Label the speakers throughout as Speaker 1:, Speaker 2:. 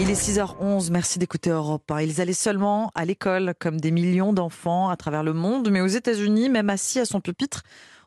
Speaker 1: Il est 6h11, merci d'écouter Europe 1. Ils allaient seulement à l'école, comme des millions d'enfants à travers le monde, mais aux États-Unis, même assis à son pupitre,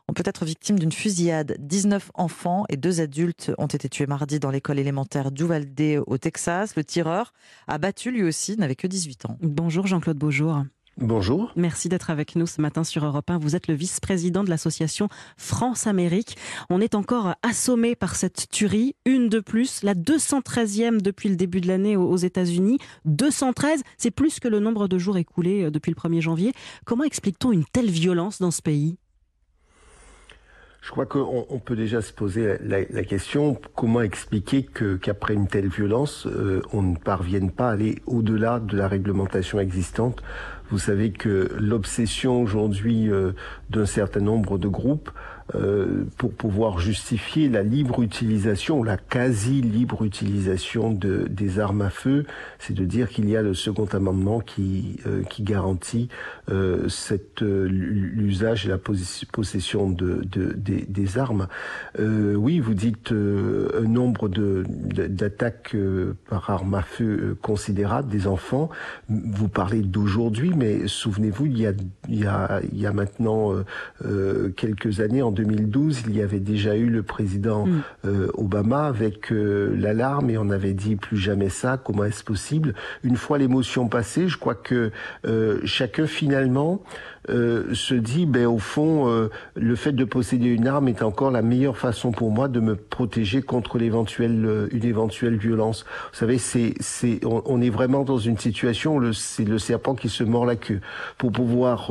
Speaker 1: on peut être victime d'une fusillade. 19 enfants et deux adultes ont été tués mardi dans l'école élémentaire d'Uvalde au Texas. Le tireur, abattu lui aussi, n'avait que 18 ans.
Speaker 2: Bonjour Jean-Claude Beaujour.
Speaker 3: Bonjour.
Speaker 2: Merci d'être avec nous ce matin sur Europe 1. Vous êtes le vice-président de l'association France-Amérique. On est encore assommé par cette tuerie, une de plus, la 213e depuis le début de l'année aux États-Unis. 213, c'est plus que le nombre de jours écoulés euh, depuis le 1er janvier. Comment explique-t-on une telle violence dans ce pays?
Speaker 3: Je crois qu'on peut déjà se poser la, question comment expliquer que qu'après une telle violence, euh, on ne parvienne pas à aller au-delà de la réglementation existante. Vous savez que l'obsession aujourd'hui euh, d'un certain nombre de groupes euh, pour pouvoir justifier la libre utilisation, la quasi libre utilisation de, des armes à feu, c'est de dire qu'il y a le second amendement qui, euh, qui garantit euh, cette l'usage et la possession de, de des, armes. oui, vous dites un nombre de d'attaques par armes à feu considérable des enfants. Vous parlez d'aujourd'hui, mais souvenez-vous, il y a il y a il y a maintenant quelques années en 2012, il y avait déjà eu le président mm. euh, Obama avec euh, l'alarme et on avait dit plus jamais ça, comment est-ce possible? Une fois l'émotion passée, je crois que euh, chacun finalement euh, se dit, ben au fond, euh, le fait de posséder une arme est encore la meilleure façon pour moi de me protéger contre l'éventuelle euh, une éventuelle violence. Vous savez, c'est c'est on, est vraiment dans une situation où c'est le serpent qui se mord la queue. Pour pouvoir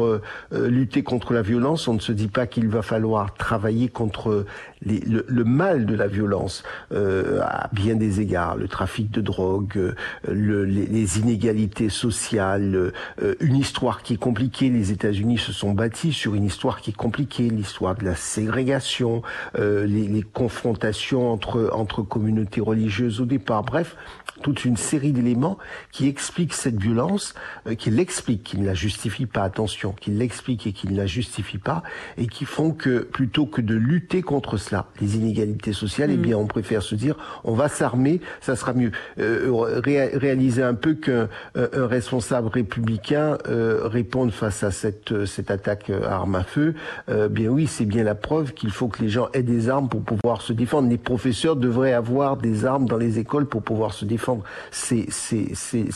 Speaker 3: lutter contre la violence, on ne se dit pas qu'il va falloir travailler contre le, mal de la violence à bien des égards, le trafic de drogue, le, les, inégalités sociales, une histoire qui est compliquée. Les États-Unis se sont bâtis sur une histoire qui est compliquée, l'histoire de la ségrégation, euh, les, les, confrontations entre, entre communautés religieuses au départ. Bref, toute une série d'éléments qui expliquent cette violence, euh, qui l'expliquent, qui ne la justifient pas, attention, qui l'expliquent et qui ne la justifient pas, et qui font que plutôt que de lutter contre cela, les inégalités sociales, eh mm. bien on préfère se dire on va s'armer, ça sera mieux. Euh, réaliser un peu qu'un un responsable républicain euh, réponde face à cette, cette attaque à armes à feu, euh, bien oui, c'est bien la preuve qu'il faut que les gens aient des armes pour pouvoir se défendre. Les professeurs devraient avoir des armes dans les écoles pour pouvoir se défendre c'est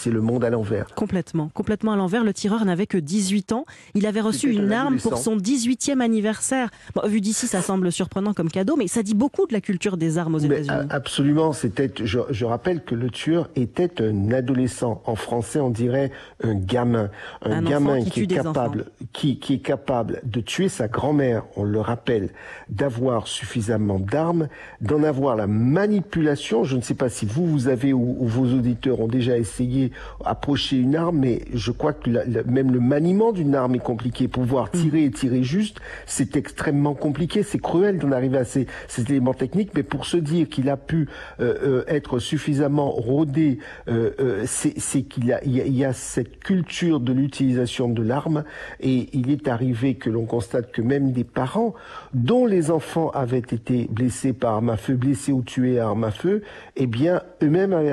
Speaker 3: le monde à l'envers.
Speaker 2: Complètement, complètement à l'envers. Le tireur n'avait que 18 ans. Il avait reçu une arme pour son 18e anniversaire. vu d'ici, ça semble surprenant comme cadeau, mais ça dit beaucoup de la culture des armes aux États-Unis.
Speaker 3: Absolument. C'était. Je, rappelle que le tueur était un adolescent. En français, on dirait un gamin, un, gamin qui, est capable, qui, qui est capable de tuer sa grand-mère. On le rappelle, d'avoir suffisamment d'armes, d'en avoir la manipulation. Je ne sais pas si vous vous avez ou où vos auditeurs ont déjà essayé approcher une arme, mais je crois que même le maniement d'une arme est compliqué. Pouvoir mm. tirer et tirer juste, c'est extrêmement compliqué. C'est cruel d'en arriver à ces, ces, éléments techniques, mais pour se dire qu'il a pu euh, euh être suffisamment rodé, euh, euh c'est qu'il y, il y, a cette culture de l'utilisation de l'arme, et il est arrivé que l'on constate que même des parents dont les enfants avaient été blessés par arme à feu, blessés ou tués à arme à feu, eh bien eux-mêmes avaient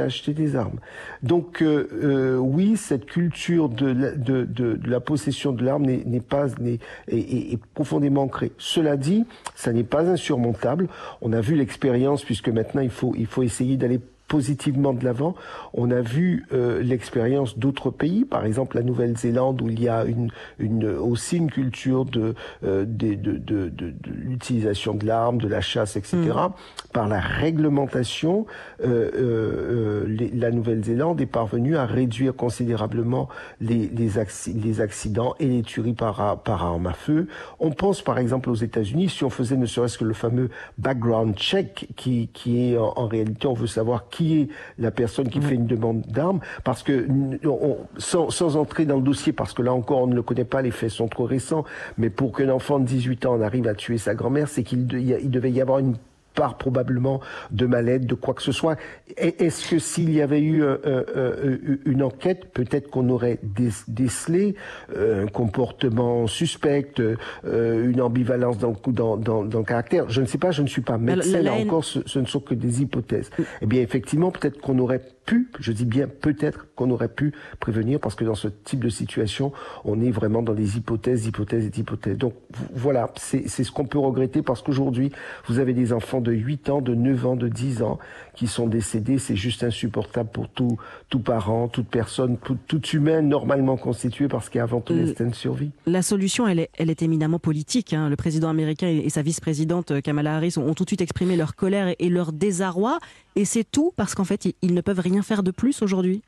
Speaker 3: Donc euh, euh, oui, cette culture de la, possession de l'arme n'est pas est, profondément ancrée. Cela dit, ça n'est pas insurmontable. On a vu l'expérience puisque maintenant il faut il faut essayer d'aller positivement de l'avant. On a vu euh, l'expérience d'autres pays, par exemple la Nouvelle-Zélande, où il y a une, une, aussi une culture de, euh, de, de, de, de l'utilisation de l'arme, de la chasse, etc. Mm. Par la réglementation, euh, euh, les, la Nouvelle-Zélande est parvenue à réduire considérablement les, les, les accidents et les tueries par, par arme à feu. On pense par exemple aux États-Unis, si on faisait ne serait-ce que le fameux background check, qui, qui est en, en réalité, on veut savoir qui qui est la personne qui fait une demande d'armes, parce que sans, sans, entrer dans le dossier, parce que là encore on ne le connaît pas, les faits sont trop récents, mais pour qu'un enfant de 18 ans arrive à tuer sa grand-mère, c'est qu'il devait y avoir une part probablement de mal-être, de quoi que ce soit. Est-ce que s'il y avait eu euh, euh, euh, une enquête, peut-être qu'on aurait décelé un comportement suspect, une ambivalence dans, dans, dans, dans, le caractère? Je ne sais pas, je ne suis pas médecin, là encore, ce, ce ne sont que des hypothèses. Eh bien, effectivement, peut-être qu'on aurait pu, je dis bien peut-être qu'on aurait pu prévenir parce que dans ce type de situation, on est vraiment dans des hypothèses, hypothèses et hypothèses. Donc voilà, c'est ce qu'on peut regretter parce qu'aujourd'hui, vous avez des enfants de 8 ans, de 9 ans, de 10 ans qui sont décédés. C'est juste insupportable pour tout, tout parent, toute personne, tout, tout humain normalement constitué parce qu'il y a avant tout l'instinct de survie.
Speaker 2: La solution, elle est, elle est éminemment politique. Hein. Le président américain et sa vice-présidente Kamala Harris ont, tout de suite exprimé leur colère et leur désarroi. Et c'est tout parce qu'en fait, ils ne peuvent rien faire de plus aujourd'hui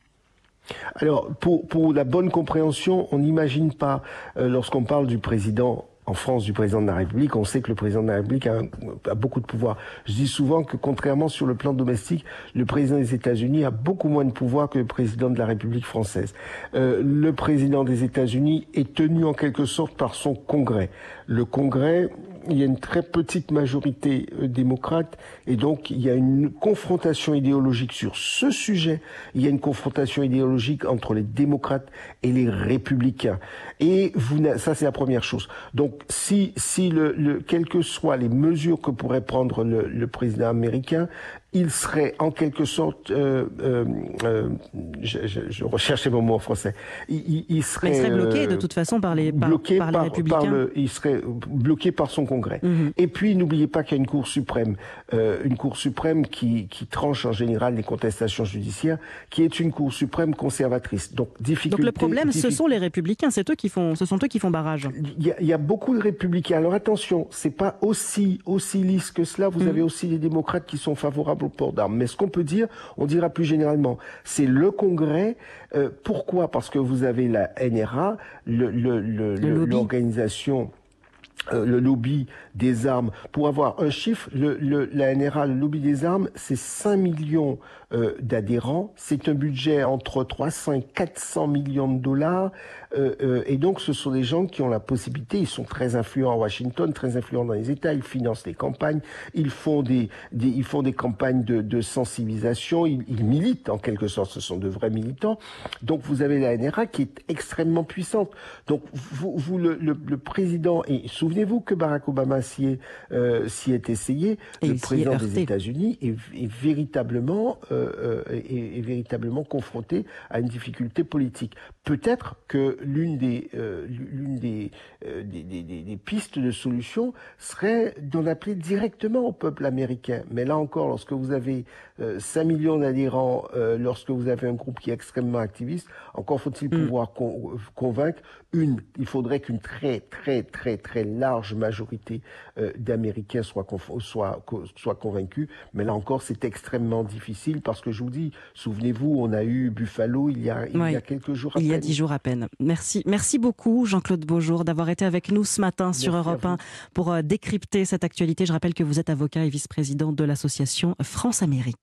Speaker 3: alors, pour, la bonne compréhension, on n'imagine pas, euh, lorsqu'on parle du président en France du président de la République, on sait que le président de la République a, beaucoup de pouvoir. Je dis souvent que contrairement sur le plan domestique, le président des États-Unis a beaucoup moins de pouvoir que le président de la République française. Euh, le président des États-Unis est tenu en quelque sorte par son Congrès. Le Congrès il y a une très petite majorité euh, démocrate et donc il y a une confrontation idéologique sur ce sujet. Il y a une confrontation idéologique entre les démocrates et les républicains. Et vous, ça c'est la première chose. Donc si, si le, le, quelles que soient les mesures que pourrait prendre le, le président américain, il serait en quelque sorte, euh, euh, euh je, je, je, recherchais mon mot en français,
Speaker 2: il, il serait, il serait bloqué de toute façon par les, par, bloqué par, les républicains. Par le,
Speaker 3: il serait bloqué par son Congrès. Mhm. Et puis n'oubliez pas qu'il y a une Cour suprême, euh, une Cour suprême qui, qui, tranche en général les contestations judiciaires, qui est une Cour suprême conservatrice. Donc difficulté.
Speaker 2: Donc le problème, ce sont les républicains, c'est eux qui font, ce sont eux qui font barrage.
Speaker 3: Il y a, il y a beaucoup de républicains. Alors attention, c'est pas aussi aussi lisse que cela. Vous mhm. avez aussi des démocrates qui sont favorables port d'armes. Mais ce qu'on peut dire, on dira plus généralement, c'est le Congrès. Euh, pourquoi? Parce que vous avez la NRA, l'organisation... Le, euh, le lobby des armes. Pour avoir un chiffre, le, le, la NRA, le lobby des armes, c'est 5 millions euh, d'adhérents. C'est un budget entre 300 et 400 millions de dollars. Euh, euh, et donc, ce sont des gens qui ont la possibilité, ils sont très influents à Washington, très influents dans les États, ils financent des campagnes, ils font des, des ils font des campagnes de, de sensibilisation, ils, ils, militent en quelque sorte, ce sont de vrais militants. Donc, vous avez la NRA qui est extrêmement puissante. Donc, vous, vous le, le, le président, et souvenez-vous que Barack Obama s'y est, euh, est essayé, et le président des États-Unis est, est, véritablement, euh, est, est véritablement confronté à une difficulté politique. Peut-être que l'une des, euh, l'une des, euh, des, des, des, pistes de solution serait d'en appeler directement au peuple américain. Mais là encore, lorsque vous avez euh, 5 millions d'adhérents, euh, lorsque vous avez un groupe qui est extrêmement activiste, encore faut-il mm. pouvoir con convaincre une. Il faudrait qu'une très très très très large majorité euh, d'Américains soit convaincus. Mais là encore, c'est extrêmement difficile parce que je vous dis, souvenez-vous, on a eu Buffalo il y a, il y a quelques jours.
Speaker 2: il y a dix jours à peine. Merci, merci beaucoup Jean-Claude Beaujour d'avoir été avec nous ce matin sur Europe 1 pour euh, décrypter cette actualité. Je rappelle que vous êtes avocat et vice-président de l'association France-Amérique.